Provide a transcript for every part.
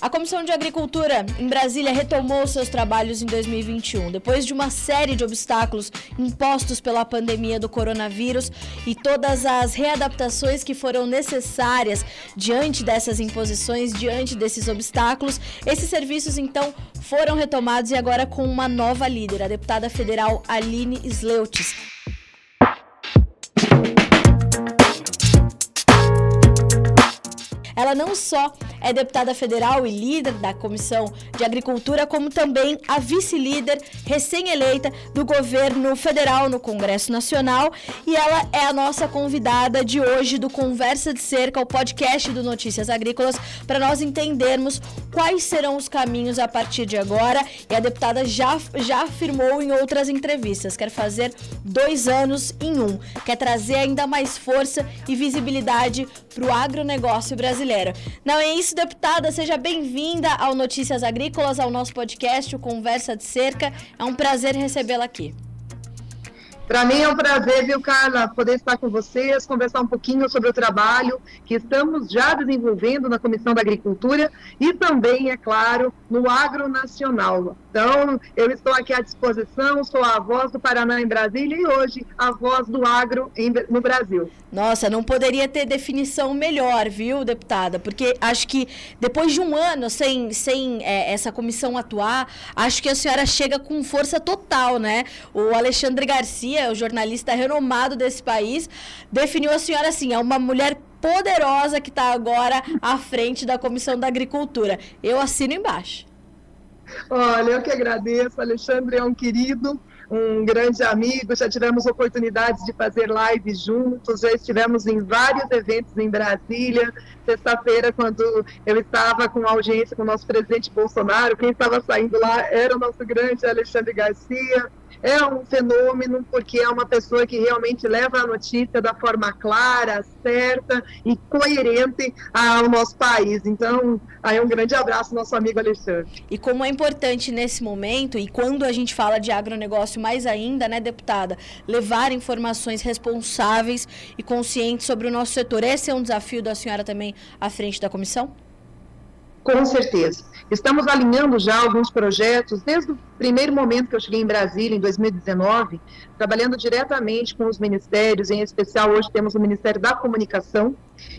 A Comissão de Agricultura em Brasília retomou seus trabalhos em 2021, depois de uma série de obstáculos impostos pela pandemia do coronavírus e todas as readaptações que foram necessárias diante dessas imposições, diante desses obstáculos. Esses serviços, então, foram retomados e agora com uma nova líder, a deputada federal Aline Sleutis. Ela não só é deputada federal e líder da Comissão de Agricultura, como também a vice-líder recém-eleita do governo federal no Congresso Nacional. E ela é a nossa convidada de hoje do Conversa de Cerca, o podcast do Notícias Agrícolas, para nós entendermos quais serão os caminhos a partir de agora. E a deputada já, já afirmou em outras entrevistas: quer fazer dois anos em um, quer trazer ainda mais força e visibilidade para o agronegócio brasileiro. Não é isso? Deputada. Seja bem-vinda ao Notícias Agrícolas, ao nosso podcast, o Conversa de Cerca. É um prazer recebê-la aqui. Para mim é um prazer, viu, Carla, poder estar com vocês, conversar um pouquinho sobre o trabalho que estamos já desenvolvendo na Comissão da Agricultura e também, é claro, no Agro Nacional. Então, eu estou aqui à disposição, sou a voz do Paraná em Brasília e hoje a voz do agro em, no Brasil. Nossa, não poderia ter definição melhor, viu, deputada? Porque acho que depois de um ano sem, sem é, essa comissão atuar, acho que a senhora chega com força total, né? O Alexandre Garcia, o jornalista renomado desse país, definiu a senhora assim: é uma mulher poderosa que está agora à frente da Comissão da Agricultura. Eu assino embaixo. Olha, eu que agradeço. Alexandre é um querido, um grande amigo. Já tivemos oportunidades de fazer lives juntos, já estivemos em vários eventos em Brasília. Sexta-feira, quando eu estava com audiência com o nosso presidente Bolsonaro, quem estava saindo lá era o nosso grande Alexandre Garcia é um fenômeno porque é uma pessoa que realmente leva a notícia da forma clara, certa e coerente ao nosso país. Então, aí um grande abraço nosso amigo Alexandre. E como é importante nesse momento, e quando a gente fala de agronegócio mais ainda, né, deputada, levar informações responsáveis e conscientes sobre o nosso setor. Esse é um desafio da senhora também à frente da comissão? Com certeza. Estamos alinhando já alguns projetos, desde o primeiro momento que eu cheguei em Brasília, em 2019, trabalhando diretamente com os ministérios, em especial hoje temos o Ministério da Comunicação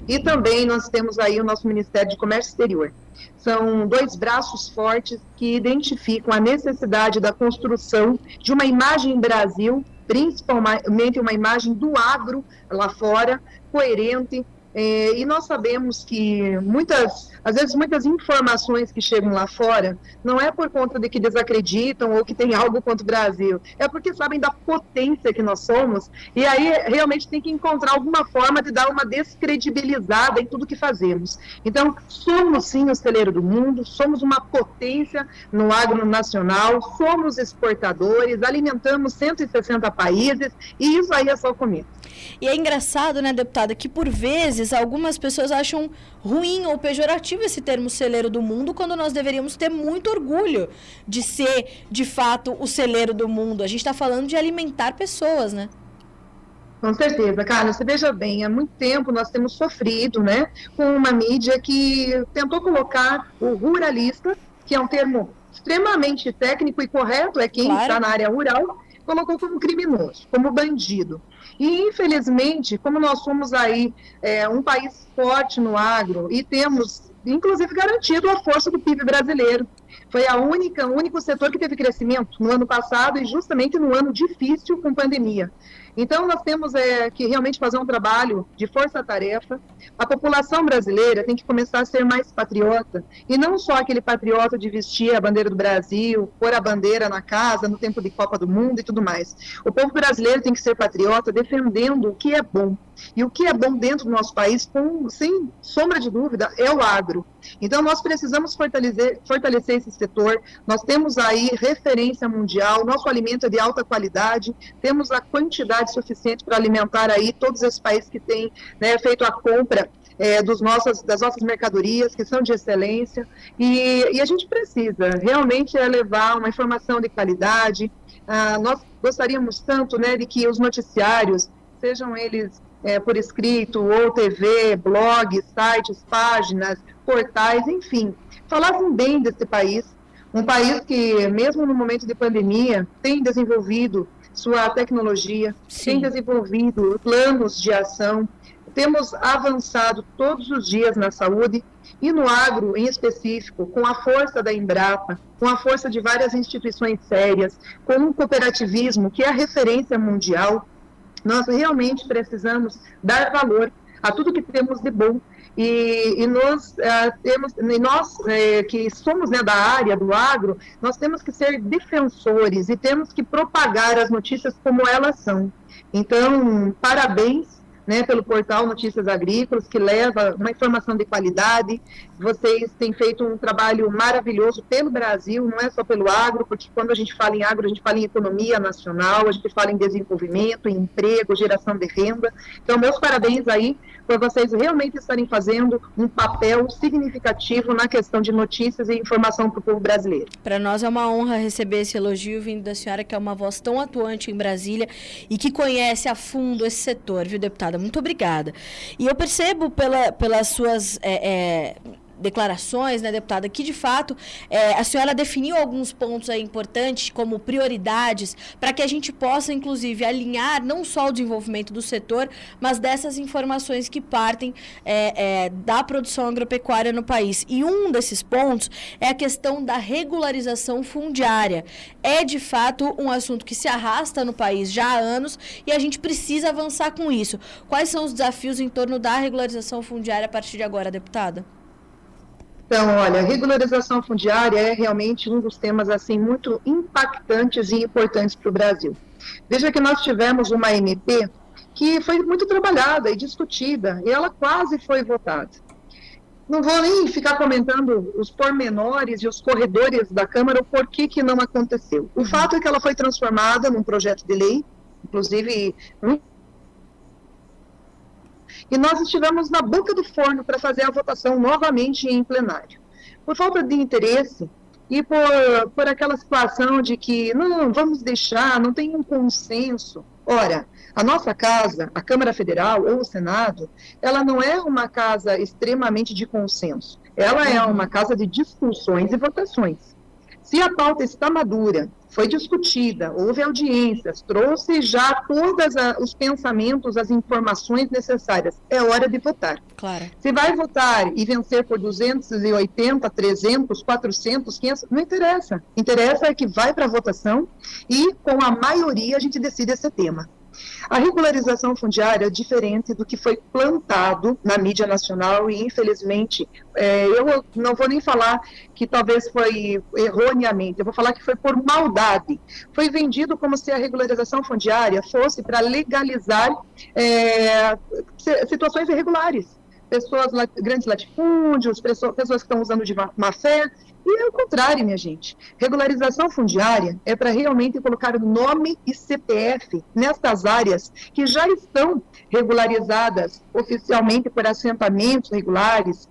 e também nós temos aí o nosso Ministério de Comércio Exterior. São dois braços fortes que identificam a necessidade da construção de uma imagem Brasil, principalmente uma imagem do agro lá fora, coerente, é, e nós sabemos que muitas, às vezes muitas informações que chegam lá fora não é por conta de que desacreditam ou que tem algo contra o Brasil, é porque sabem da potência que nós somos e aí realmente tem que encontrar alguma forma de dar uma descredibilizada em tudo que fazemos. Então, somos sim o celeiro do mundo, somos uma potência no agro nacional, somos exportadores, alimentamos 160 países e isso aí é só o começo. E é engraçado, né, deputada, que por vezes algumas pessoas acham ruim ou pejorativo esse termo celeiro do mundo, quando nós deveríamos ter muito orgulho de ser, de fato, o celeiro do mundo. A gente está falando de alimentar pessoas, né? Com certeza, Carlos. Você veja bem, há muito tempo nós temos sofrido né, com uma mídia que tentou colocar o ruralista, que é um termo extremamente técnico e correto, é quem claro. está na área rural, colocou como criminoso, como bandido. E, infelizmente, como nós somos aí é, um país forte no agro e temos, inclusive, garantido a força do PIB brasileiro, foi a única, o único setor que teve crescimento no ano passado e justamente no ano difícil com pandemia. Então, nós temos é, que realmente fazer um trabalho de força-tarefa. A população brasileira tem que começar a ser mais patriota, e não só aquele patriota de vestir a bandeira do Brasil, pôr a bandeira na casa no tempo de Copa do Mundo e tudo mais. O povo brasileiro tem que ser patriota defendendo o que é bom. E o que é bom dentro do nosso país, com, sem sombra de dúvida, é o agro. Então, nós precisamos fortalecer, fortalecer esse setor. Nós temos aí referência mundial, nosso alimento é de alta qualidade, temos a quantidade suficiente para alimentar aí todos esses países que têm né, feito a compra é, dos nossas, das nossas mercadorias, que são de excelência, e, e a gente precisa realmente é levar uma informação de qualidade. Ah, nós gostaríamos tanto né, de que os noticiários sejam eles é, por escrito, ou TV, blogs, sites, páginas, portais, enfim, falassem bem desse país, um país que, mesmo no momento de pandemia, tem desenvolvido sua tecnologia, Sim. tem desenvolvido planos de ação, temos avançado todos os dias na saúde e no agro em específico, com a força da Embrapa, com a força de várias instituições sérias, com um cooperativismo que é a referência mundial, nós realmente precisamos dar valor a tudo que temos de bom e, e nós uh, temos, nós uh, que somos né, da área do agro, nós temos que ser defensores e temos que propagar as notícias como elas são. Então, parabéns né, pelo portal Notícias Agrícolas, que leva uma informação de qualidade. Vocês têm feito um trabalho maravilhoso pelo Brasil, não é só pelo agro, porque quando a gente fala em agro, a gente fala em economia nacional, a gente fala em desenvolvimento, em emprego, geração de renda. Então, meus parabéns aí por vocês realmente estarem fazendo um papel significativo na questão de notícias e informação para o povo brasileiro. Para nós é uma honra receber esse elogio vindo da senhora, que é uma voz tão atuante em Brasília e que conhece a fundo esse setor, viu, deputada? Muito obrigada. E eu percebo pela, pelas suas. É, é, declarações, né, deputada, que de fato é, a senhora definiu alguns pontos importantes como prioridades para que a gente possa, inclusive, alinhar não só o desenvolvimento do setor, mas dessas informações que partem é, é, da produção agropecuária no país. E um desses pontos é a questão da regularização fundiária. É de fato um assunto que se arrasta no país já há anos e a gente precisa avançar com isso. Quais são os desafios em torno da regularização fundiária a partir de agora, deputada? Então, olha, regularização fundiária é realmente um dos temas assim muito impactantes e importantes para o Brasil. Veja que nós tivemos uma MP que foi muito trabalhada e discutida, e ela quase foi votada. Não vou nem ficar comentando os pormenores e os corredores da Câmara, o porquê que não aconteceu. O fato é que ela foi transformada num projeto de lei, inclusive e nós estivemos na boca do forno para fazer a votação novamente em plenário. Por falta de interesse e por, por aquela situação de que não, vamos deixar, não tem um consenso. Ora, a nossa casa, a Câmara Federal ou o Senado, ela não é uma casa extremamente de consenso. Ela é uma casa de discussões e votações. Se a pauta está madura, foi discutida, houve audiências, trouxe já todos os pensamentos, as informações necessárias, é hora de votar. Claro. Se vai votar e vencer por 280, 300, 400, 500, não interessa. Interessa é que vai para a votação e com a maioria a gente decide esse tema. A regularização fundiária é diferente do que foi plantado na mídia nacional e, infelizmente, é, eu não vou nem falar que talvez foi erroneamente, eu vou falar que foi por maldade. Foi vendido como se a regularização fundiária fosse para legalizar é, situações irregulares pessoas, grandes latifúndios, pessoas, pessoas que estão usando de má, fé, e é o contrário, minha gente. Regularização fundiária é para realmente colocar nome e CPF nestas áreas que já estão regularizadas oficialmente por assentamentos regulares,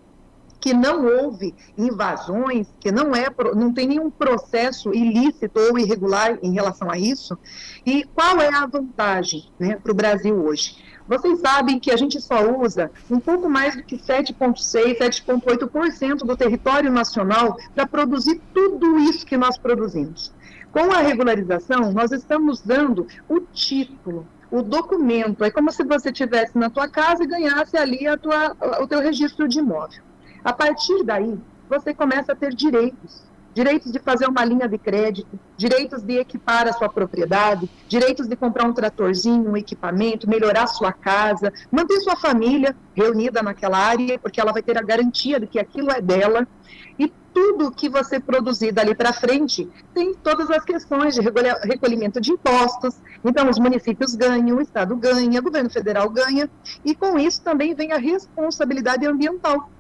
que não houve invasões, que não é não tem nenhum processo ilícito ou irregular em relação a isso. E qual é a vantagem né, para o Brasil hoje? Vocês sabem que a gente só usa um pouco mais do que 7,6%, 7,8% do território nacional para produzir tudo isso que nós produzimos. Com a regularização, nós estamos dando o título, o documento. É como se você tivesse na tua casa e ganhasse ali a tua, o teu registro de imóvel. A partir daí, você começa a ter direitos direitos de fazer uma linha de crédito, direitos de equipar a sua propriedade, direitos de comprar um tratorzinho, um equipamento, melhorar sua casa, manter sua família reunida naquela área, porque ela vai ter a garantia de que aquilo é dela. E tudo que você produzir dali para frente tem todas as questões de recolhimento de impostos. Então, os municípios ganham, o Estado ganha, o governo federal ganha, e com isso também vem a responsabilidade ambiental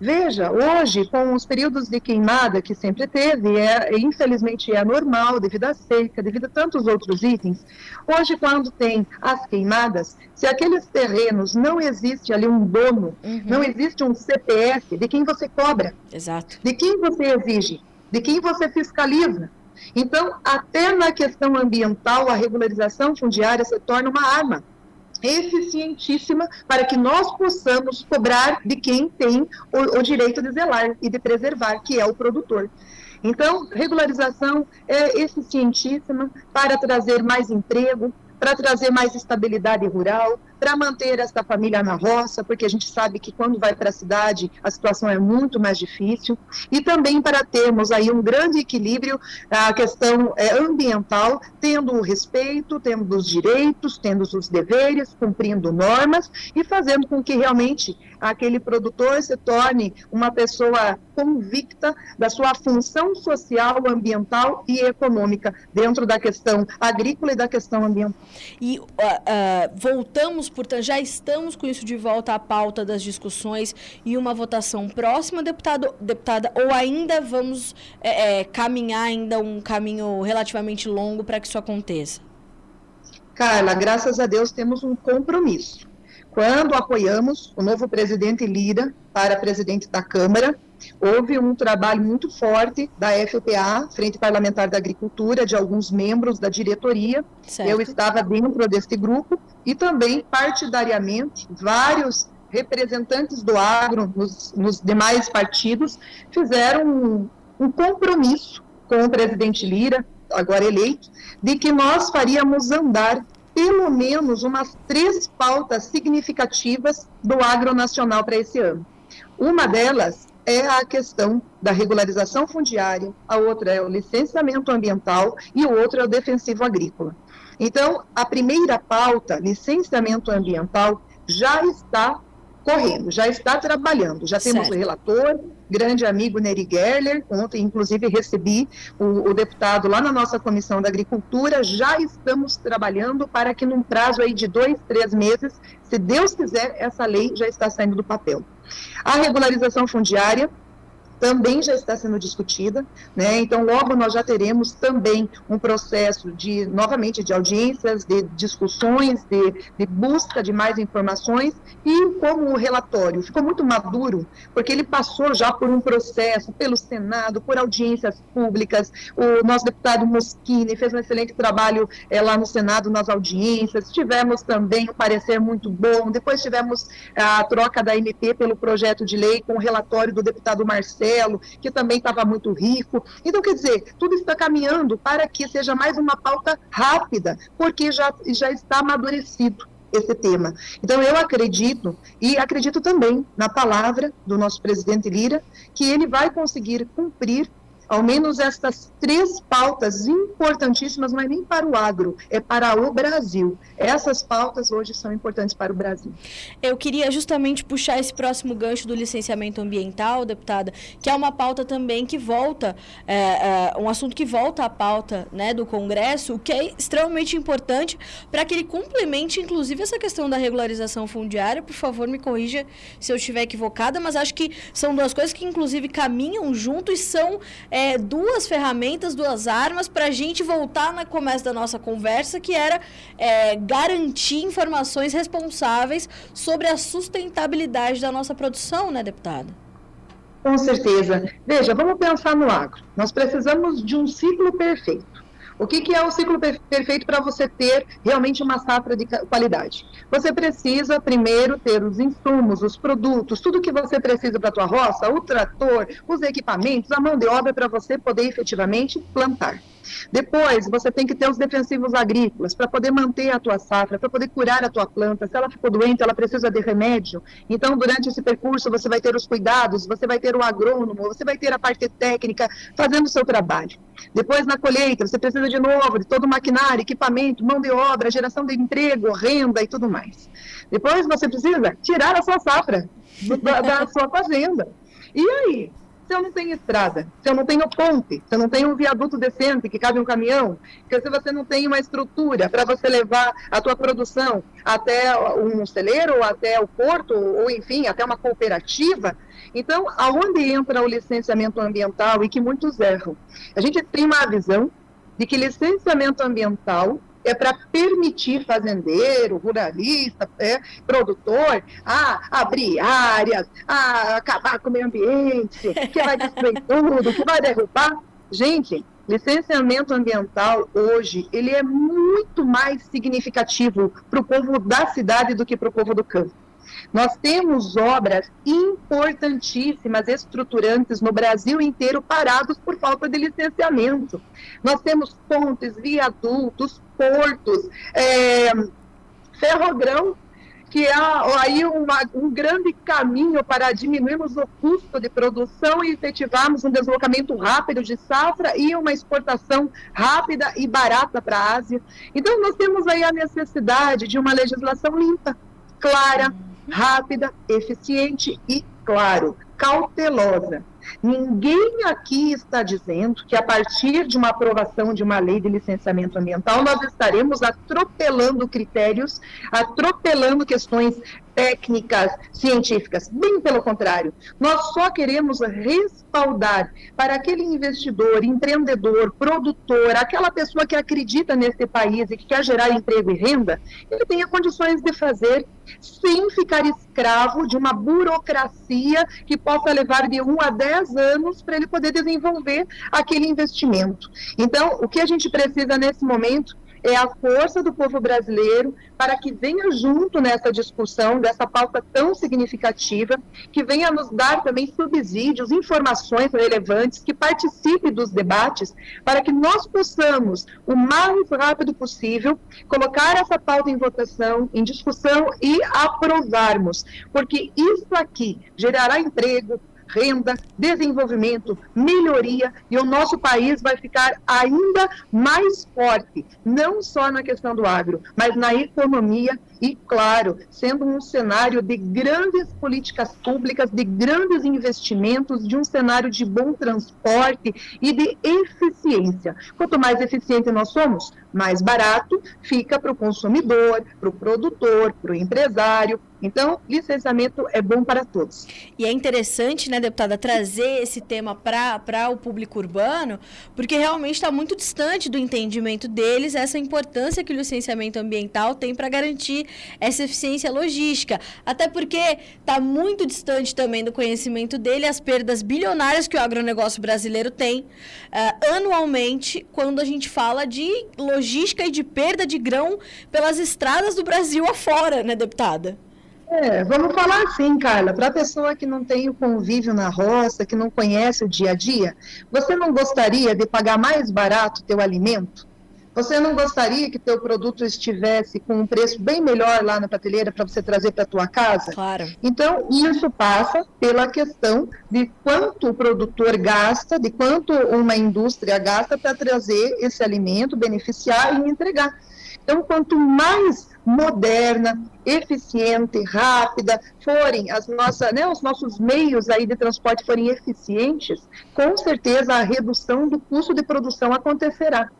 Veja, hoje, com os períodos de queimada que sempre teve, é, infelizmente é normal, devido à seca, devido a tantos outros itens, hoje, quando tem as queimadas, se aqueles terrenos não existe ali um dono, uhum. não existe um CPF de quem você cobra, Exato. de quem você exige, de quem você fiscaliza. Então, até na questão ambiental, a regularização fundiária se torna uma arma eficientíssima para que nós possamos cobrar de quem tem o, o direito de zelar e de preservar, que é o produtor. Então, regularização é eficientíssima para trazer mais emprego, para trazer mais estabilidade rural, para manter esta família na roça, porque a gente sabe que quando vai para a cidade a situação é muito mais difícil, e também para termos aí um grande equilíbrio a questão é, ambiental, tendo o respeito, tendo os direitos, tendo os deveres, cumprindo normas e fazendo com que realmente aquele produtor se torne uma pessoa convicta da sua função social, ambiental e econômica dentro da questão agrícola e da questão ambiental. E uh, uh, voltamos, portanto, já estamos com isso de volta à pauta das discussões e uma votação próxima, deputado, deputada, ou ainda vamos é, é, caminhar ainda um caminho relativamente longo para que isso aconteça? Carla, graças a Deus temos um compromisso. Quando apoiamos o novo presidente Lira para presidente da Câmara, houve um trabalho muito forte da FPA, Frente Parlamentar da Agricultura, de alguns membros da diretoria. Certo. Eu estava dentro desse grupo e também, partidariamente, vários representantes do agro nos, nos demais partidos fizeram um, um compromisso com o presidente Lira, agora eleito, de que nós faríamos andar pelo menos umas três pautas significativas do agronacional para esse ano. Uma delas é a questão da regularização fundiária, a outra é o licenciamento ambiental e o outro é o defensivo agrícola. Então, a primeira pauta, licenciamento ambiental, já está correndo, já está trabalhando. Já temos certo. o relator, grande amigo Neri Gerler, ontem inclusive recebi o, o, deputado lá na nossa Comissão da Agricultura, já estamos trabalhando para que num prazo aí de dois, três meses, se Deus quiser, essa lei já está saindo do papel. A regularização fundiária, também já está sendo discutida, né? Então, logo nós já teremos também um processo de, novamente, de audiências, de discussões, de, de busca de mais informações e como o relatório ficou muito maduro, porque ele passou já por um processo pelo Senado, por audiências públicas, o nosso deputado Moschini fez um excelente trabalho é, lá no Senado nas audiências, tivemos também um parecer muito bom, depois tivemos a troca da MP pelo projeto de lei com o relatório do deputado Marcelo Marcelo, que também estava muito rico. Então, quer dizer, tudo está caminhando para que seja mais uma pauta rápida, porque já, já está amadurecido esse tema. Então, eu acredito, e acredito também na palavra do nosso presidente Lira, que ele vai conseguir cumprir ao menos estas três pautas importantíssimas, não é nem para o agro, é para o Brasil. Essas pautas hoje são importantes para o Brasil. Eu queria justamente puxar esse próximo gancho do licenciamento ambiental, deputada, que é uma pauta também que volta, é, é, um assunto que volta à pauta né, do Congresso, o que é extremamente importante para que ele complemente, inclusive, essa questão da regularização fundiária. Por favor, me corrija se eu estiver equivocada, mas acho que são duas coisas que, inclusive, caminham junto e são é, duas ferramentas, duas armas para a gente voltar no começo da nossa conversa, que era é, garantir informações responsáveis sobre a sustentabilidade da nossa produção, né, deputada? Com certeza. Veja, vamos pensar no agro. Nós precisamos de um ciclo perfeito. O que, que é o ciclo perfeito para você ter realmente uma safra de qualidade? Você precisa primeiro ter os insumos, os produtos, tudo que você precisa para a tua roça, o trator, os equipamentos, a mão de obra para você poder efetivamente plantar. Depois, você tem que ter os defensivos agrícolas para poder manter a tua safra, para poder curar a tua planta. Se ela ficou doente, ela precisa de remédio. Então, durante esse percurso, você vai ter os cuidados, você vai ter o agrônomo, você vai ter a parte técnica fazendo o seu trabalho. Depois, na colheita, você precisa de novo de todo o maquinário, equipamento, mão de obra, geração de emprego, renda e tudo mais. Depois, você precisa tirar a sua safra da, da sua fazenda. E aí? Se eu não tenho estrada, se eu não tenho ponte, se eu não tenho um viaduto decente que cabe um caminhão, se você não tem uma estrutura para você levar a tua produção até um celeiro, ou até o porto, ou enfim, até uma cooperativa, então, aonde entra o licenciamento ambiental e que muitos erram? A gente tem uma visão de que licenciamento ambiental é para permitir fazendeiro, ruralista, é, produtor, a abrir áreas, a acabar com o meio ambiente, que vai destruir tudo, que vai derrubar. Gente, licenciamento ambiental hoje ele é muito mais significativo para o povo da cidade do que para o povo do campo. Nós temos obras importantíssimas, estruturantes no Brasil inteiro parados por falta de licenciamento. Nós temos pontes, viadutos, portos, é, ferrogrão que há aí uma, um grande caminho para diminuirmos o custo de produção e efetivarmos um deslocamento rápido de safra e uma exportação rápida e barata para a Ásia. Então, nós temos aí a necessidade de uma legislação limpa, clara, rápida, eficiente e, claro, cautelosa. Ninguém aqui está dizendo que a partir de uma aprovação de uma lei de licenciamento ambiental nós estaremos atropelando critérios, atropelando questões técnicas, científicas. Bem pelo contrário, nós só queremos respaldar para aquele investidor, empreendedor, produtor, aquela pessoa que acredita nesse país e que quer gerar emprego e renda, ele tenha condições de fazer sem ficar escravo de uma burocracia que possa levar de um a dez anos para ele poder desenvolver aquele investimento. Então, o que a gente precisa nesse momento é a força do povo brasileiro para que venha junto nessa discussão dessa pauta tão significativa, que venha nos dar também subsídios, informações relevantes, que participe dos debates, para que nós possamos, o mais rápido possível, colocar essa pauta em votação, em discussão e aprovarmos, porque isso aqui gerará emprego, renda, desenvolvimento, melhoria e o nosso país vai ficar ainda mais forte, não só na questão do agro, mas na economia e, claro, sendo um cenário de grandes políticas públicas, de grandes investimentos, de um cenário de bom transporte e de eficiência. Quanto mais eficiente nós somos, mais barato fica para o consumidor, para o produtor, para o empresário. Então, licenciamento é bom para todos. E é interessante, né, deputada, trazer esse tema para o público urbano, porque realmente está muito distante do entendimento deles essa importância que o licenciamento ambiental tem para garantir essa eficiência logística. Até porque está muito distante também do conhecimento dele as perdas bilionárias que o agronegócio brasileiro tem uh, anualmente quando a gente fala de logística e de perda de grão pelas estradas do Brasil afora, né, deputada? É, vamos falar assim, Carla, para a pessoa que não tem o convívio na roça, que não conhece o dia a dia, você não gostaria de pagar mais barato o teu alimento? Você não gostaria que teu produto estivesse com um preço bem melhor lá na prateleira para você trazer para tua casa? Claro. Então, isso passa pela questão de quanto o produtor gasta, de quanto uma indústria gasta para trazer esse alimento, beneficiar e entregar. Então, quanto mais moderna, eficiente, rápida forem as nossas, né, os nossos meios aí de transporte forem eficientes, com certeza a redução do custo de produção acontecerá.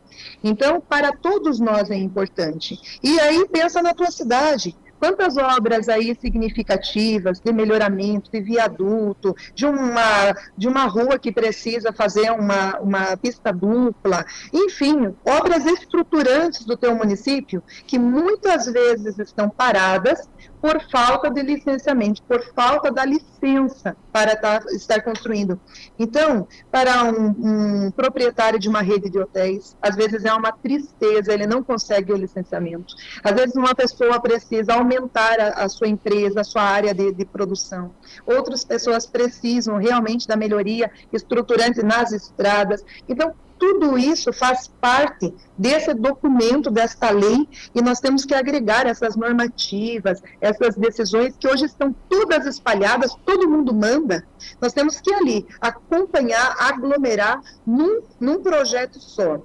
Então, para todos nós é importante. E aí pensa na tua cidade. Quantas obras aí significativas de melhoramento, de viaduto, de uma, de uma rua que precisa fazer uma, uma pista dupla, enfim, obras estruturantes do teu município que muitas vezes estão paradas por falta de licenciamento, por falta da licença para tá, estar construindo. Então, para um, um, proprietário de uma rede de hotéis, às vezes é uma tristeza, ele não consegue o licenciamento. Às vezes uma pessoa precisa aumentar a, a sua empresa, a sua área de, de produção. Outras pessoas precisam realmente da melhoria estruturante nas estradas. Então, tudo isso faz parte desse documento, desta lei, e nós temos que agregar essas normativas, essas decisões que hoje estão todas espalhadas, todo mundo manda. Nós temos que ali acompanhar, aglomerar num, num projeto só.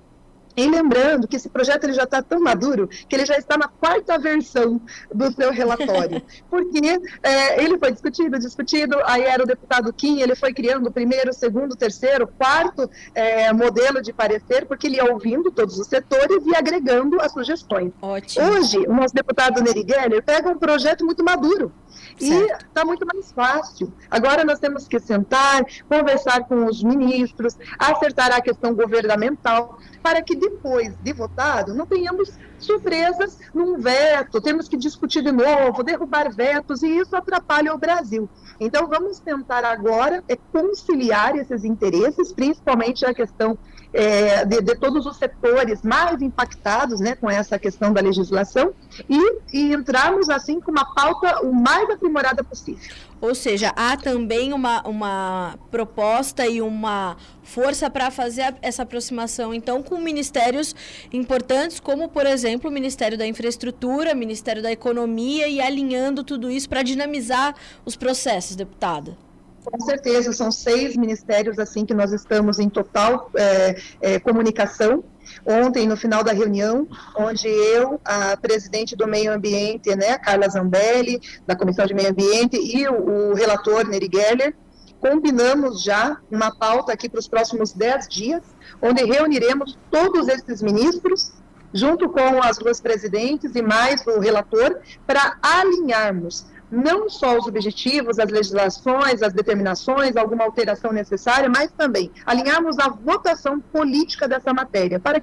E lembrando que esse projeto ele já está tão maduro que ele já está na quarta versão do seu relatório. Porque é, ele foi discutido, discutido, aí era o deputado Kim, ele foi criando o primeiro, segundo, terceiro, quarto é, modelo de parecer, porque ele ia ouvindo todos os setores e agregando as sugestões. Ótimo. Hoje, o nosso deputado Neri Geller pega um projeto muito maduro. Certo. E está muito mais fácil. Agora nós temos que sentar, conversar com os ministros, acertar a questão governamental, para que depois de votado não tenhamos surpresas num veto, temos que discutir de novo, derrubar vetos, e isso atrapalha o Brasil. Então vamos tentar agora é conciliar esses interesses, principalmente a questão é, de, de, todos os setores mais impactados né, com essa questão da legislação e, e entrarmos assim com uma pauta o mais aprimorada possível. Ou seja, há também uma, uma proposta e uma força para fazer essa aproximação, então, com ministérios importantes, como, por exemplo, o Ministério da Infraestrutura, o Ministério da Economia, e alinhando tudo isso para dinamizar os processos, deputada. Com certeza, são seis ministérios assim que nós estamos em total é, é, comunicação. Ontem, no final da reunião, onde eu, a presidente do Meio Ambiente, né, Carla Zambelli, da Comissão de Meio Ambiente, e o, o relator Neri Geller, combinamos já uma pauta aqui para os próximos dez dias, onde reuniremos todos esses ministros, junto com as duas presidentes e mais o relator, para alinharmos não só os objetivos, as legislações, as determinações, alguma alteração necessária, mas também alinharmos a votação política dessa matéria para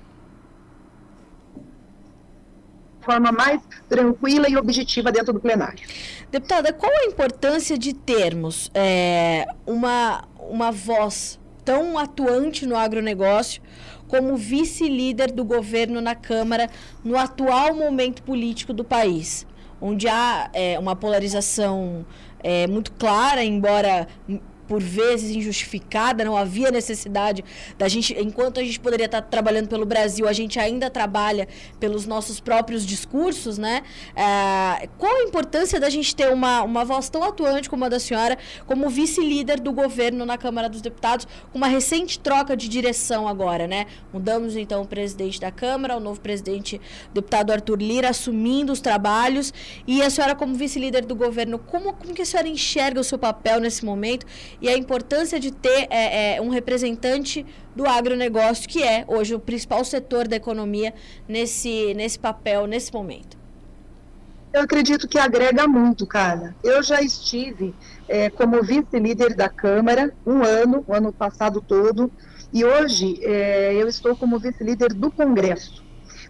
forma mais tranquila e objetiva dentro do plenário. Deputada, qual a importância de termos é, uma, uma voz tão atuante no agronegócio como vice-líder do governo na Câmara no atual momento político do país? Onde há é, uma polarização é, muito clara, embora por vezes injustificada, não havia necessidade da gente, enquanto a gente poderia estar trabalhando pelo Brasil, a gente ainda trabalha pelos nossos próprios discursos, né? É, qual a importância da gente ter uma, uma voz tão atuante como a da senhora, como vice-líder do governo na Câmara dos Deputados, com uma recente troca de direção agora, né? Mudamos então o presidente da Câmara, o novo presidente, o deputado Arthur Lira, assumindo os trabalhos, e a senhora como vice-líder do governo, como, como que a senhora enxerga o seu papel nesse momento e a importância de ter é, é, um representante do agronegócio, que é hoje o principal setor da economia nesse, nesse papel, nesse momento? Eu acredito que agrega muito, cara. Eu já estive é, como vice-líder da Câmara um ano, o ano passado todo, e hoje é, eu estou como vice-líder do Congresso.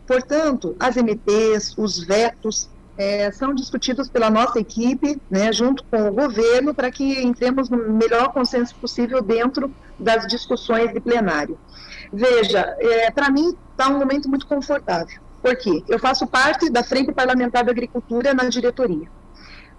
Portanto, as MPs, os vetos, é, são discutidos pela nossa equipe, né, junto com o governo, para que entremos no melhor consenso possível dentro das discussões de plenário. Veja, é, para mim está um momento muito confortável. Por quê? Eu faço parte da Frente Parlamentar da Agricultura na diretoria.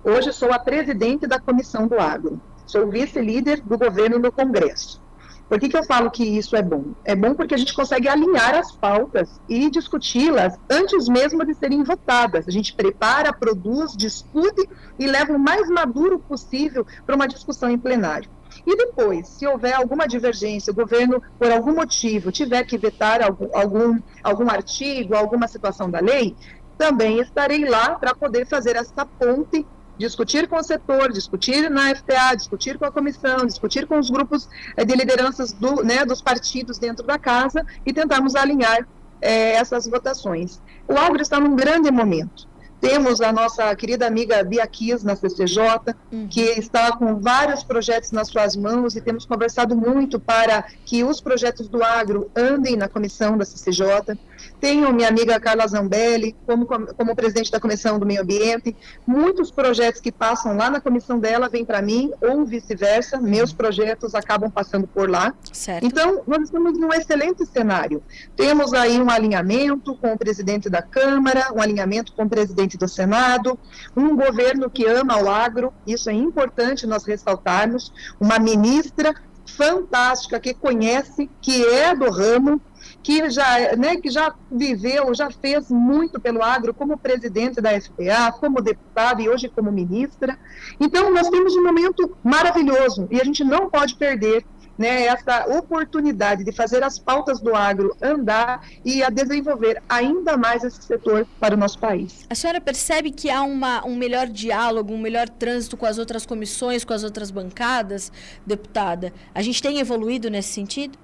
Hoje sou a presidente da Comissão do Agro. Sou vice-líder do governo no Congresso. Por que, que eu falo que isso é bom? É bom porque a gente consegue alinhar as pautas e discuti-las antes mesmo de serem votadas. A gente prepara, produz, discute e leva o mais maduro possível para uma discussão em plenário. E depois, se houver alguma divergência, o governo, por algum motivo, tiver que vetar algum, algum, algum artigo, alguma situação da lei, também estarei lá para poder fazer essa ponte discutir com o setor, discutir na FTA, discutir com a comissão, discutir com os grupos eh, de lideranças do, né, dos partidos dentro da casa e tentarmos alinhar é, essas votações. O agro está num grande momento. Temos a nossa querida amiga Bia Kiss na CCJ, uhum. que está com vários projetos nas suas mãos e temos conversado muito para que os projetos do agro andem na comissão da CCJ. Tenho minha amiga Carla Zambelli como, como presidente da Comissão do Meio Ambiente. Muitos projetos que passam lá na comissão dela vêm para mim, ou vice-versa, meus projetos acabam passando por lá. Certo. Então, nós estamos num excelente cenário. Temos aí um alinhamento com o presidente da Câmara, um alinhamento com o presidente do Senado, um governo que ama o agro, isso é importante nós ressaltarmos, uma ministra fantástica que conhece, que é do ramo, que já, né, que já viveu, já fez muito pelo agro como presidente da FPA, como deputada e hoje como ministra. Então, nós temos um momento maravilhoso e a gente não pode perder né, essa oportunidade de fazer as pautas do agro andar e a desenvolver ainda mais esse setor para o nosso país. A senhora percebe que há uma, um melhor diálogo, um melhor trânsito com as outras comissões, com as outras bancadas, deputada? A gente tem evoluído nesse sentido?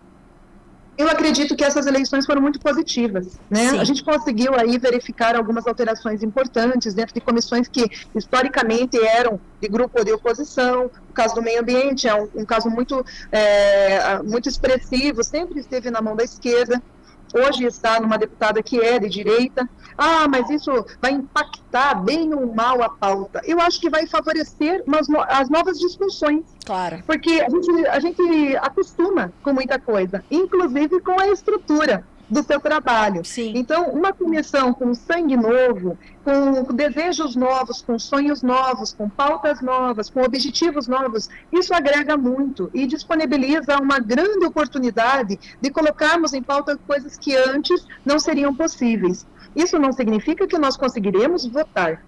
Eu acredito que essas eleições foram muito positivas, né? Sim. A gente conseguiu aí verificar algumas alterações importantes dentro de comissões que historicamente eram de grupo de oposição. O caso do meio ambiente é um, um caso muito, é, muito expressivo, sempre esteve na mão da esquerda. hoje está numa deputada que é de direita. Ah, mas isso vai impactar bem ou mal a pauta. Eu acho que vai favorecer umas, as novas discussões. Claro. Porque a gente, a gente acostuma com muita coisa, inclusive com a estrutura do seu trabalho. Sim. Então, uma comissão com sangue novo, com desejos novos, com sonhos novos, com pautas novas, com objetivos novos, isso agrega muito e disponibiliza uma grande oportunidade de colocarmos em pauta coisas que antes não seriam possíveis. Isso não significa que nós conseguiremos votar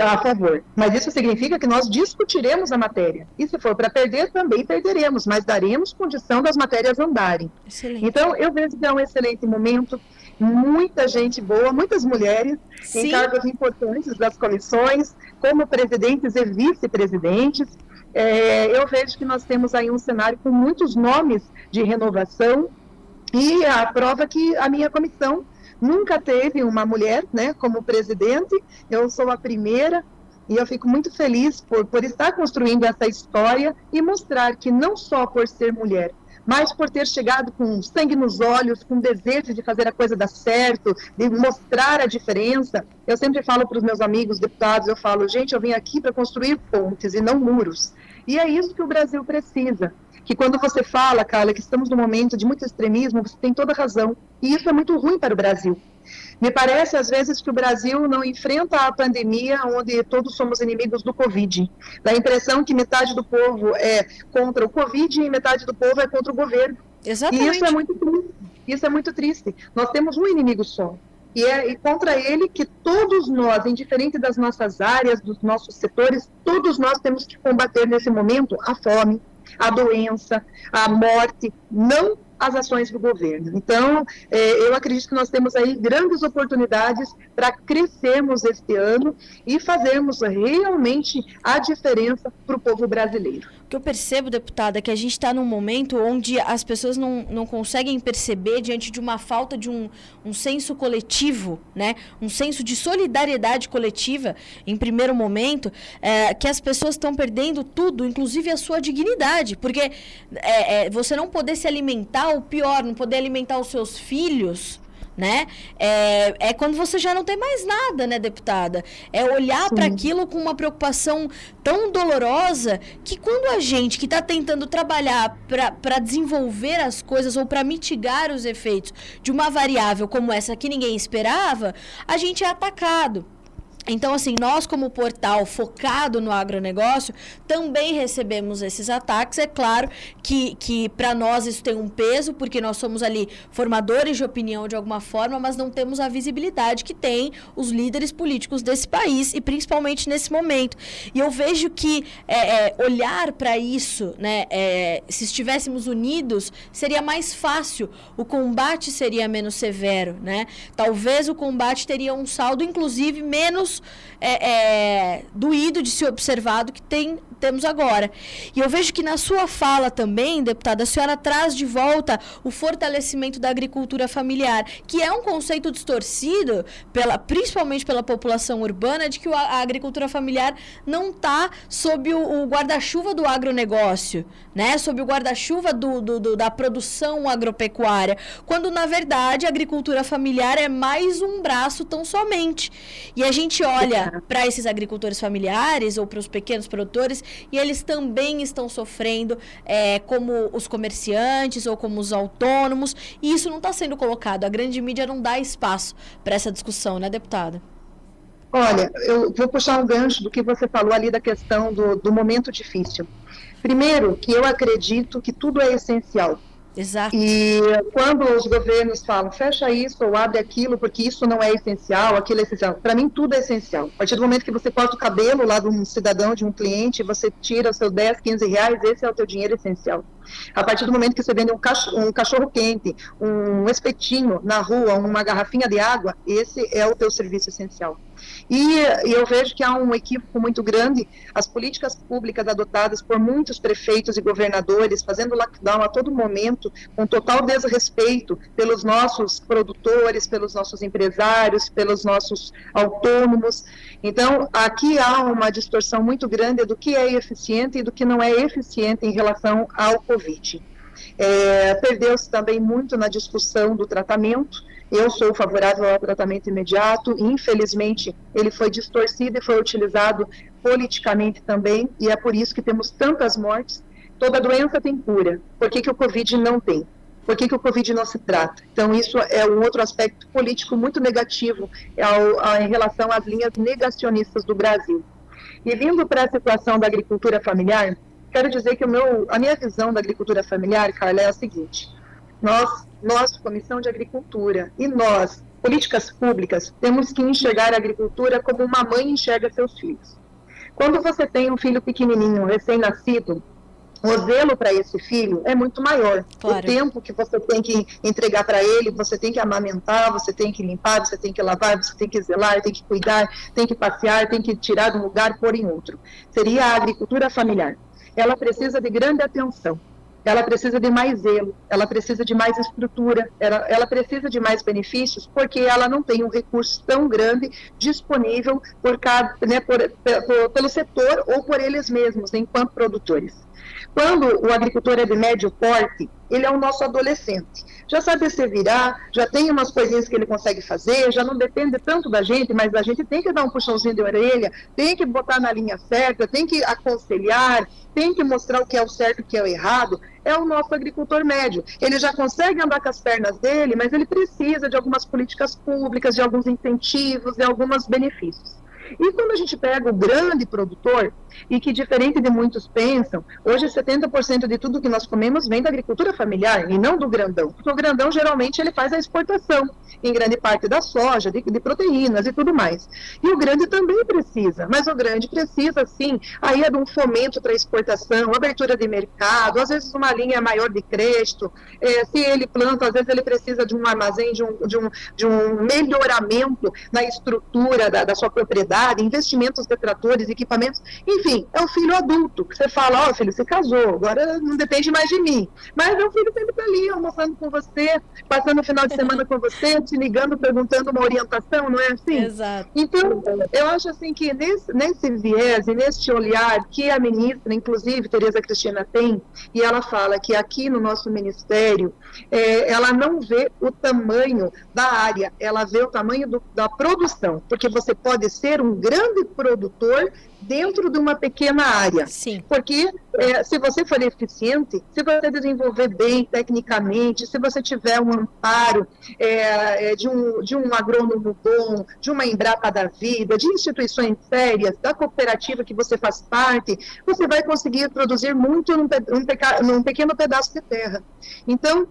a favor, mas isso significa que nós discutiremos a matéria. E se for para perder, também perderemos, mas daremos condição das matérias andarem. Excelente. Então, eu vejo que é um excelente momento, muita gente boa, muitas mulheres Sim. em cargos importantes das comissões, como presidentes e vice-presidentes. É, eu vejo que nós temos aí um cenário com muitos nomes de renovação e a prova que a minha comissão nunca teve uma mulher né, como presidente, eu sou a primeira, e eu fico muito feliz por, por estar construindo essa história e mostrar que não só por ser mulher, mas por ter chegado com sangue nos olhos, com desejo de fazer a coisa dar certo, de mostrar a diferença. Eu sempre falo para os meus amigos deputados, eu falo, gente, eu vim aqui para construir pontes e não muros. E é isso que o Brasil precisa que quando você fala, Carla, que estamos num momento de muito extremismo, você tem toda razão. E isso é muito ruim para o Brasil. Me parece, às vezes, que o Brasil não enfrenta a pandemia onde todos somos inimigos do Covid. Dá a impressão que metade do povo é contra o Covid e metade do povo é contra o governo. Exatamente. E isso é muito triste. Isso é muito triste. Nós temos um inimigo só. E é e contra ele que todos nós, indiferente das nossas áreas, dos nossos setores, todos nós temos que combater nesse momento a fome, a doença, a morte, não as ações do governo. Então, é, eu acredito que nós temos aí grandes oportunidades para crescermos este ano e fazermos realmente a diferença para o povo brasileiro. Que eu percebo, deputada, é que a gente está num momento onde as pessoas não, não conseguem perceber, diante de uma falta de um, um senso coletivo, né? um senso de solidariedade coletiva, em primeiro momento, é, que as pessoas estão perdendo tudo, inclusive a sua dignidade. Porque é, é, você não poder se alimentar, ou pior, não poder alimentar os seus filhos né? É, é quando você já não tem mais nada, né, deputada? É olhar para aquilo com uma preocupação tão dolorosa que quando a gente que está tentando trabalhar para desenvolver as coisas ou para mitigar os efeitos de uma variável como essa que ninguém esperava, a gente é atacado. Então, assim, nós, como portal focado no agronegócio, também recebemos esses ataques. É claro que, que para nós isso tem um peso, porque nós somos ali formadores de opinião de alguma forma, mas não temos a visibilidade que tem os líderes políticos desse país, e principalmente nesse momento. E eu vejo que é, é, olhar para isso, né, é, se estivéssemos unidos, seria mais fácil, o combate seria menos severo. Né? Talvez o combate teria um saldo, inclusive, menos é, é, doído de se observar do que tem, temos agora. E eu vejo que na sua fala também, deputada, a senhora traz de volta o fortalecimento da agricultura familiar, que é um conceito distorcido, pela, principalmente pela população urbana, de que a, agricultura familiar não está sob o, o guarda-chuva do agronegócio, né? sob o guarda-chuva do, do, do, da produção agropecuária, quando na verdade a agricultura familiar é mais um braço tão somente. E a gente olha para esses agricultores familiares ou para os pequenos produtores e eles também estão sofrendo, é, como os comerciantes ou como os autônomos, e isso não está sendo colocado. A grande mídia não dá espaço para essa discussão, né, deputada? Olha, eu vou puxar um gancho do que você falou ali da questão do, do momento difícil. Primeiro, que eu acredito que tudo é essencial. Exato. E quando os governos falam, fecha isso ou abre aquilo, porque isso não é essencial, aquilo é essencial. Para mim, tudo é essencial. A partir do momento que você corta o cabelo lá de um cidadão, de um cliente, você tira os seus 10, 15 reais, esse é o teu dinheiro essencial. A partir do momento que você vende um cachorro, um cachorro quente, um espetinho na rua, uma garrafinha de água, esse é o teu serviço essencial. E, e, eu vejo que há um equívoco muito grande. As políticas públicas adotadas por muitos prefeitos e governadores, fazendo lockdown a todo momento, com total desrespeito pelos nossos produtores, pelos nossos empresários, pelos nossos autônomos. Então, aqui há uma distorção muito grande do que é eficiente e do que não é eficiente em relação ao Covid. É, Perdeu-se também muito na discussão do tratamento, Eu sou favorável ao tratamento imediato. Infelizmente, ele foi distorcido e foi utilizado politicamente também, e é por isso que temos tantas mortes. Toda doença tem cura. Por que, que o Covid não tem? Por que, que o Covid não se trata? Então, isso é um outro aspecto político muito negativo ao, ao, em relação às linhas negacionistas do Brasil. E vindo para a situação da agricultura familiar, quero dizer que o meu, a minha visão da agricultura familiar, Carla, é a seguinte: nós, nós, Comissão de Agricultura, e nós, políticas públicas, temos que enxergar a agricultura como uma mãe enxerga seus filhos. Quando você tem um filho pequenininho, recém-nascido, o zelo para esse filho é muito maior. Claro. O tempo que você tem que entregar para ele, você tem que amamentar, você tem que limpar, você tem que lavar, você tem que zelar, tem que cuidar, tem que passear, tem que tirar de um lugar, pôr em outro. Seria a agricultura familiar. Ela precisa de grande atenção ela precisa de mais zelo, ela precisa de mais estrutura, ela, ela, precisa de mais benefícios, porque ela não tem um recurso tão grande disponível por cada, né, por, pelo setor ou por eles mesmos, enquanto produtores. Quando o agricultor é de médio porte, ele é o nosso adolescente. Já sabe se virar, já tem umas coisinhas que ele consegue fazer, já não depende tanto da gente, mas a gente tem que dar um puxãozinho de orelha, tem que botar na linha certa, tem que aconselhar, tem que mostrar o que é o certo e o que é o errado. É o nosso agricultor médio. Ele já consegue andar com as pernas dele, mas ele precisa de algumas políticas públicas, de alguns incentivos, de alguns benefícios. E quando a gente pega o grande produtor, e que diferente de muitos pensam, hoje 70% de tudo que nós comemos vem da agricultura familiar e não do grandão. Porque o grandão geralmente ele faz a exportação, em grande parte da soja, de, de proteínas e tudo mais. E o grande também precisa, mas o grande precisa sim, aí é de um fomento para exportação, abertura de mercado, às vezes uma linha maior de crédito, é, se ele planta, às vezes ele precisa de um armazém, de um, de um, de um melhoramento na estrutura da, da sua propriedade investimentos de tratores, equipamentos, enfim, é um filho adulto, que você fala, ó, oh, filho, você casou, agora não depende mais de mim. Mas é um filho sempre está ali, almoçando com você, passando o final de semana com você, te ligando, perguntando uma orientação, não é assim? Exato. Então, eu acho assim que nesse, nesse viés e neste olhar que a ministra, inclusive, Tereza Cristina tem, e ela fala que aqui no nosso ministério, é, ela não vê o tamanho da área, ela vê o tamanho do, da produção, porque você pode ser um um grande produtor dentro de uma pequena área. Sim. Porque é, se você for eficiente, se você desenvolver bem tecnicamente, se você tiver um amparo é, é, de, um, de um agrônomo bom, de uma Embrapa da vida, de instituições sérias, da cooperativa que você faz parte, você vai conseguir produzir muito num, num, num pequeno pedaço de terra. Então,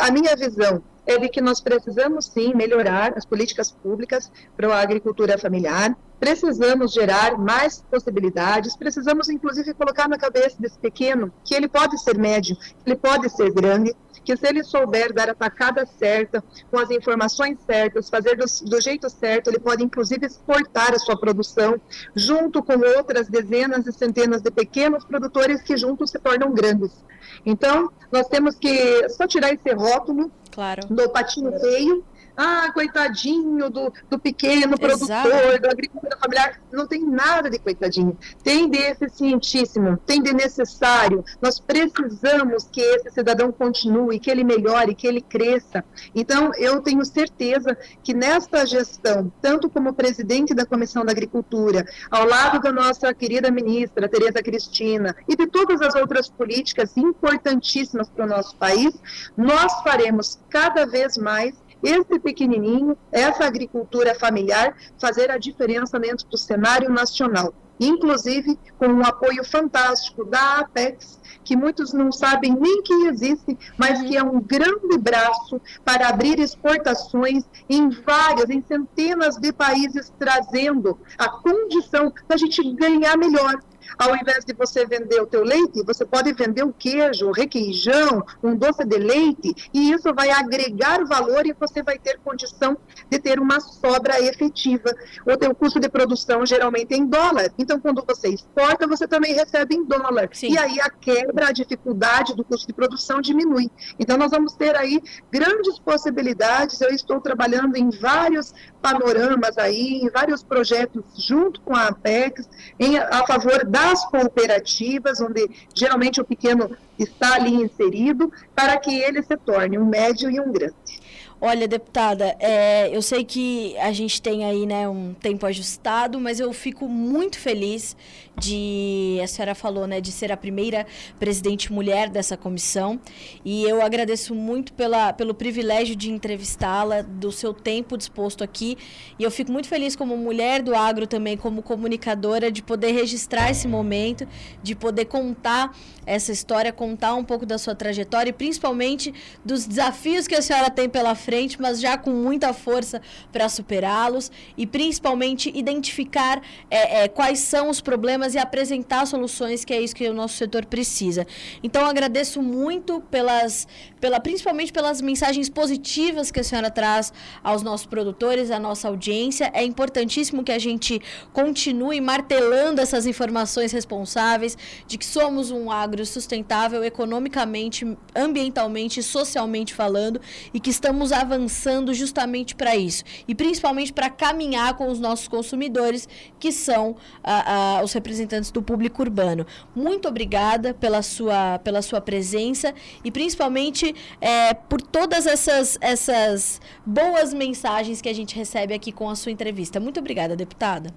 a minha visão é de que nós precisamos sim melhorar as políticas públicas para a agricultura familiar, precisamos gerar mais possibilidades, precisamos inclusive colocar na cabeça desse pequeno que ele pode ser médio, ele pode ser grande, que se ele souber dar a tacada certa, com as informações certas, fazer do, do, jeito certo, ele pode inclusive exportar a sua produção, junto com outras dezenas e centenas de pequenos produtores que juntos se tornam grandes. Então, nós temos que só tirar esse rótulo claro. do patinho feio ah, coitadinho do, do pequeno Exato. produtor, da agricultura familiar. Não tem nada de coitadinho. Tem de eficientíssimo, tem de necessário. Nós precisamos que esse cidadão continue, que ele melhore, que ele cresça. Então, eu tenho certeza que nesta gestão, tanto como presidente da Comissão da Agricultura, ao lado da nossa querida ministra, Tereza Cristina, e de todas as outras políticas importantíssimas para o nosso país, nós faremos cada vez mais esse pequenininho, essa agricultura familiar, fazer a diferença dentro do cenário nacional. Inclusive com um apoio fantástico da Apex, que muitos não sabem nem que existe, mas que é um grande braço para abrir exportações em várias, em centenas de países, trazendo a condição da gente ganhar melhor, ao invés de você vender o teu leite, você pode vender o queijo, o requeijão, um doce de leite, e isso vai agregar valor e você vai ter condição de ter uma sobra efetiva. O teu custo de produção geralmente é em dólar. Então, quando você exporta, você também recebe em dólar. Sim. E aí a quebra, a dificuldade do custo de produção diminui. Então, nós vamos ter aí grandes possibilidades. Eu estou trabalhando em vários panoramas aí, em vários projetos junto com a Apex, em, a favor das cooperativas, onde geralmente o pequeno está ali inserido, para que ele se torne um médio e um grande. Olha, deputada, é, eu sei que a gente tem aí né, um tempo ajustado, mas eu fico muito feliz de, a senhora falou, né, de ser a primeira presidente mulher dessa comissão. E eu agradeço muito pela, pelo privilégio de entrevistá-la, do seu tempo disposto aqui. E eu fico muito feliz como mulher do agro também, como comunicadora, de poder registrar esse momento, de poder contar essa história, contar um pouco da sua trajetória e principalmente dos desafios que a senhora tem pela frente, mas já com muita força para superá-los e principalmente identificar é, é, quais são os problemas e apresentar soluções, que é isso que o nosso setor precisa. Então, agradeço muito pelas, pela, principalmente pelas mensagens positivas que a senhora traz aos nossos produtores, à nossa audiência. É importantíssimo que a gente continue martelando essas informações responsáveis de que somos um agro sustentável economicamente, ambientalmente e socialmente falando e que estamos avançando justamente para isso. E principalmente para caminhar com os nossos consumidores, que são ah, ah, os representantes do público urbano. Muito obrigada pela sua, pela sua presença e principalmente é, por todas essas, essas boas mensagens que a gente recebe aqui com a sua entrevista. Muito obrigada, deputada.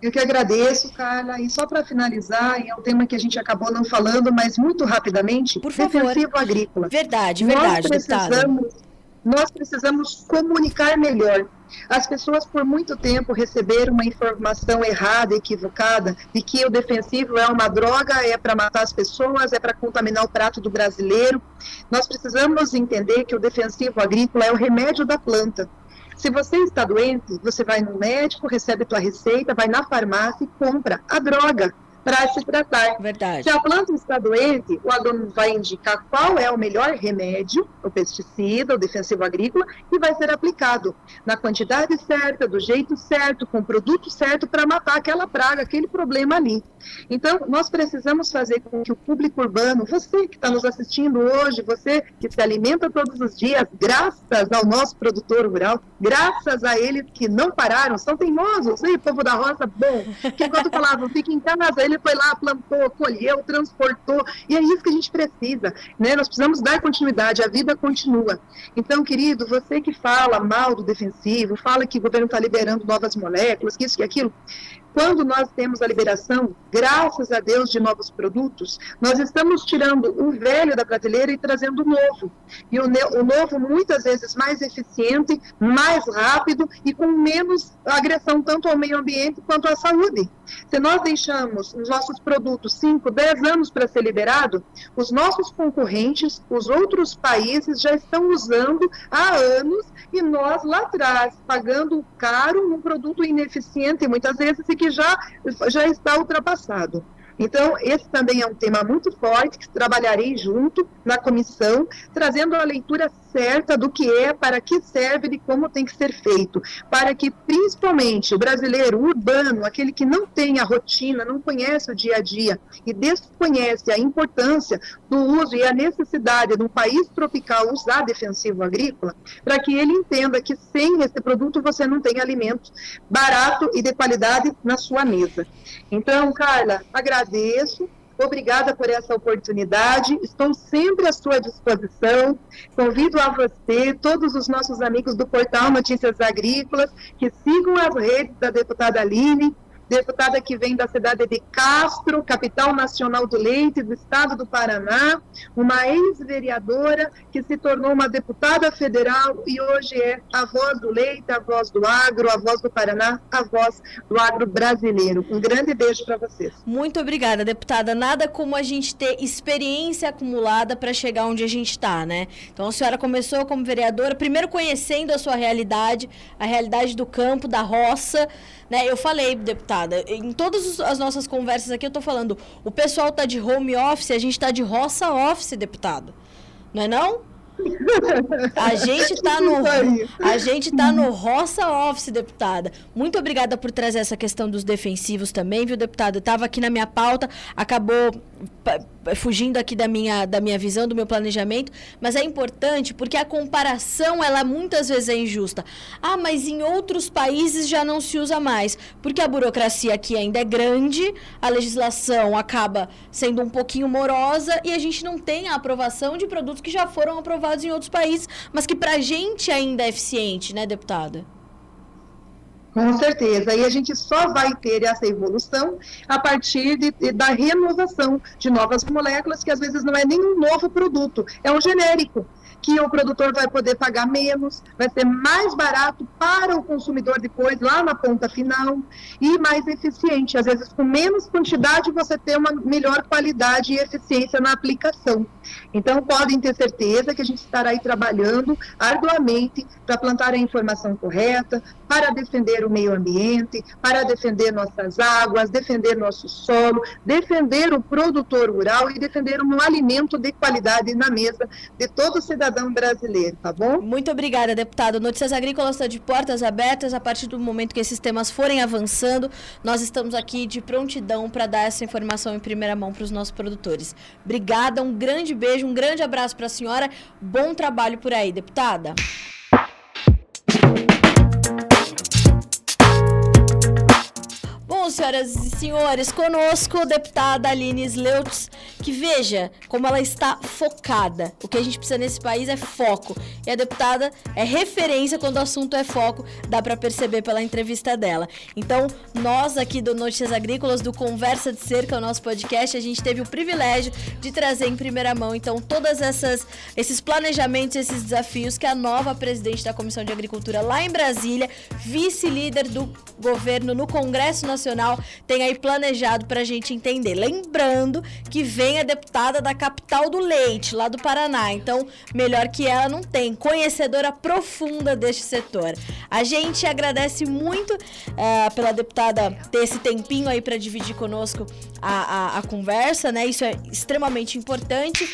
Eu que agradeço, Carla. E só para finalizar, é um tema que a gente acabou não falando, mas muito rapidamente, Por favor. defensivo agrícola. Verdade, verdade, nós precisamos, nós precisamos comunicar melhor. As pessoas por muito tempo receberam uma informação errada, equivocada, de que o defensivo é uma droga, é para matar as pessoas, é para contaminar o prato do brasileiro. Nós precisamos entender que o defensivo agrícola é o remédio da planta. Se você está doente, você vai no médico, recebe tua receita, vai na farmácia e compra a droga para se tratar. Verdade. Se a planta está doente, o agrônomo vai indicar qual é o melhor remédio, o pesticida, o defensivo agrícola, e vai ser aplicado na quantidade certa, do jeito certo, com o produto certo para matar aquela praga, aquele problema ali. Então, nós precisamos fazer com que o público urbano, você que está nos assistindo hoje, você que se alimenta todos os dias, graças ao nosso produtor rural, graças a eles que não pararam, são teimosos, e povo da roça, bom, que quando falavam, fica em casa, ele foi lá, plantou, colheu, transportou, e é isso que a gente precisa, né? Nós precisamos dar continuidade, a vida continua. Então, querido, você que fala mal do defensivo, fala que o governo está liberando novas moléculas, que isso e aquilo, quando nós temos a liberação, graças a Deus, de novos produtos, nós estamos tirando o velho da prateleira e trazendo o novo. E o, o novo, muitas vezes, mais eficiente, mais rápido e com menos agressão tanto ao meio ambiente quanto à saúde. Se nós deixamos os nossos produtos 5, 10 anos para ser liberado, os nossos concorrentes, os outros países já estão usando há anos e nós lá atrás, pagando caro um produto ineficiente muitas vezes e que já, já está ultrapassado. Então, esse também é um tema muito forte que trabalharei junto na comissão, trazendo a leitura certa do que é, para que serve e como tem que ser feito, para que principalmente o brasileiro urbano, aquele que não tem a rotina, não conhece o dia a dia e desconhece a importância do uso e a necessidade de um país tropical usar defensivo agrícola, para que ele entenda que sem esse produto você não tem alimento barato e de qualidade na sua mesa. Então, Carla, agradeço Obrigada por essa oportunidade. Estou sempre à sua disposição. Convido a você, todos os nossos amigos do portal Notícias Agrícolas, que sigam as redes da deputada Aline, deputada que vem da cidade de Castro, capital nacional do leite do estado do Paraná, uma ex-vereadora que se tornou uma deputada federal e hoje é a voz do leite, a voz do agro, a voz do Paraná, a voz do agro brasileiro. Um grande beijo para vocês. Muito obrigada, deputada. Nada como a gente ter experiência acumulada para chegar onde a gente está, né? Então a senhora começou como vereadora, primeiro conhecendo a sua realidade, a realidade do campo, da roça, né? Eu falei, deputada, em todas as nossas conversas aqui eu estou falando, o pessoal tá de home office, a gente está de roça office, deputado. Não é não? A gente tá no a gente tá no roça office, deputada. Muito obrigada por trazer essa questão dos defensivos também, viu, deputada? Estava aqui na minha pauta, acabou fugindo aqui da minha, da minha visão, do meu planejamento, mas é importante porque a comparação, ela muitas vezes é injusta. Ah, mas em outros países já não se usa mais, porque a burocracia aqui ainda é grande, a legislação acaba sendo um pouquinho morosa e a gente não tem a aprovação de produtos que já foram aprovados em outros países, mas que pra gente ainda é eficiente, né, deputada? Com certeza. E a gente só vai ter essa evolução a partir de, de, da renovação de novas moléculas, que às vezes não é nem um novo produto, é um genérico que o produtor vai poder pagar menos, vai ser mais barato para o consumidor depois, lá na ponta final, e mais eficiente. Às vezes, com menos quantidade, você tem uma melhor qualidade e eficiência na aplicação. Então, podem ter certeza que a gente estará aí trabalhando arduamente para plantar a informação correta, para defender o meio ambiente, para defender nossas águas, defender nosso solo, defender o produtor rural e defender um alimento de qualidade na mesa de todo cidadão brasileiro, tá bom? Muito obrigada, deputado. Notícias Agrícolas está de portas abertas. A partir do momento que esses temas forem avançando, nós estamos aqui de prontidão para dar essa informação em primeira mão para os nossos produtores. Obrigada, um grande beijo, um grande abraço para a senhora. Bom trabalho por aí, deputada. Bom, senhoras e senhores, conosco deputada Aline Sleutz, que veja como ela está focada. O que a gente precisa nesse país é foco. E a deputada é referência quando o assunto é foco, dá para perceber pela entrevista dela. Então, nós aqui do Notícias Agrícolas, do Conversa de Cerca, o nosso podcast, a gente teve o privilégio de trazer em primeira mão, então, todas essas esses planejamentos, esses desafios que a nova presidente da Comissão de Agricultura lá em Brasília, vice-líder do governo no Congresso Nacional Nacional tem aí planejado para a gente entender. Lembrando que vem a deputada da capital do leite, lá do Paraná. Então, melhor que ela não tem. Conhecedora profunda deste setor. A gente agradece muito uh, pela deputada ter esse tempinho aí para dividir conosco a, a, a conversa, né? Isso é extremamente importante.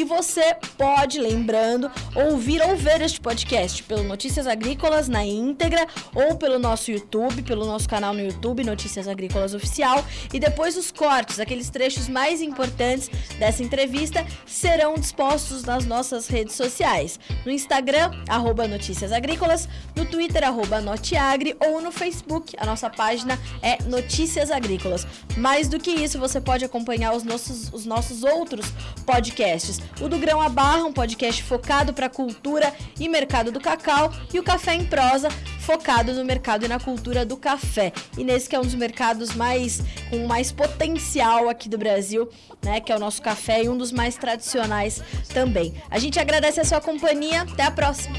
E você pode, lembrando, ouvir ou ver este podcast pelo Notícias Agrícolas na íntegra ou pelo nosso YouTube, pelo nosso canal no YouTube, Notícias Agrícolas Oficial. E depois os cortes, aqueles trechos mais importantes dessa entrevista, serão dispostos nas nossas redes sociais. No Instagram, arroba Notícias Agrícolas, no Twitter, arroba Notiagre, ou no Facebook, a nossa página é Notícias Agrícolas. Mais do que isso, você pode acompanhar os nossos, os nossos outros podcasts o do Grão a Barra, um podcast focado para a cultura e mercado do cacau, e o Café em Prosa, focado no mercado e na cultura do café. E nesse que é um dos mercados mais com mais potencial aqui do Brasil, né, que é o nosso café e um dos mais tradicionais também. A gente agradece a sua companhia, até a próxima.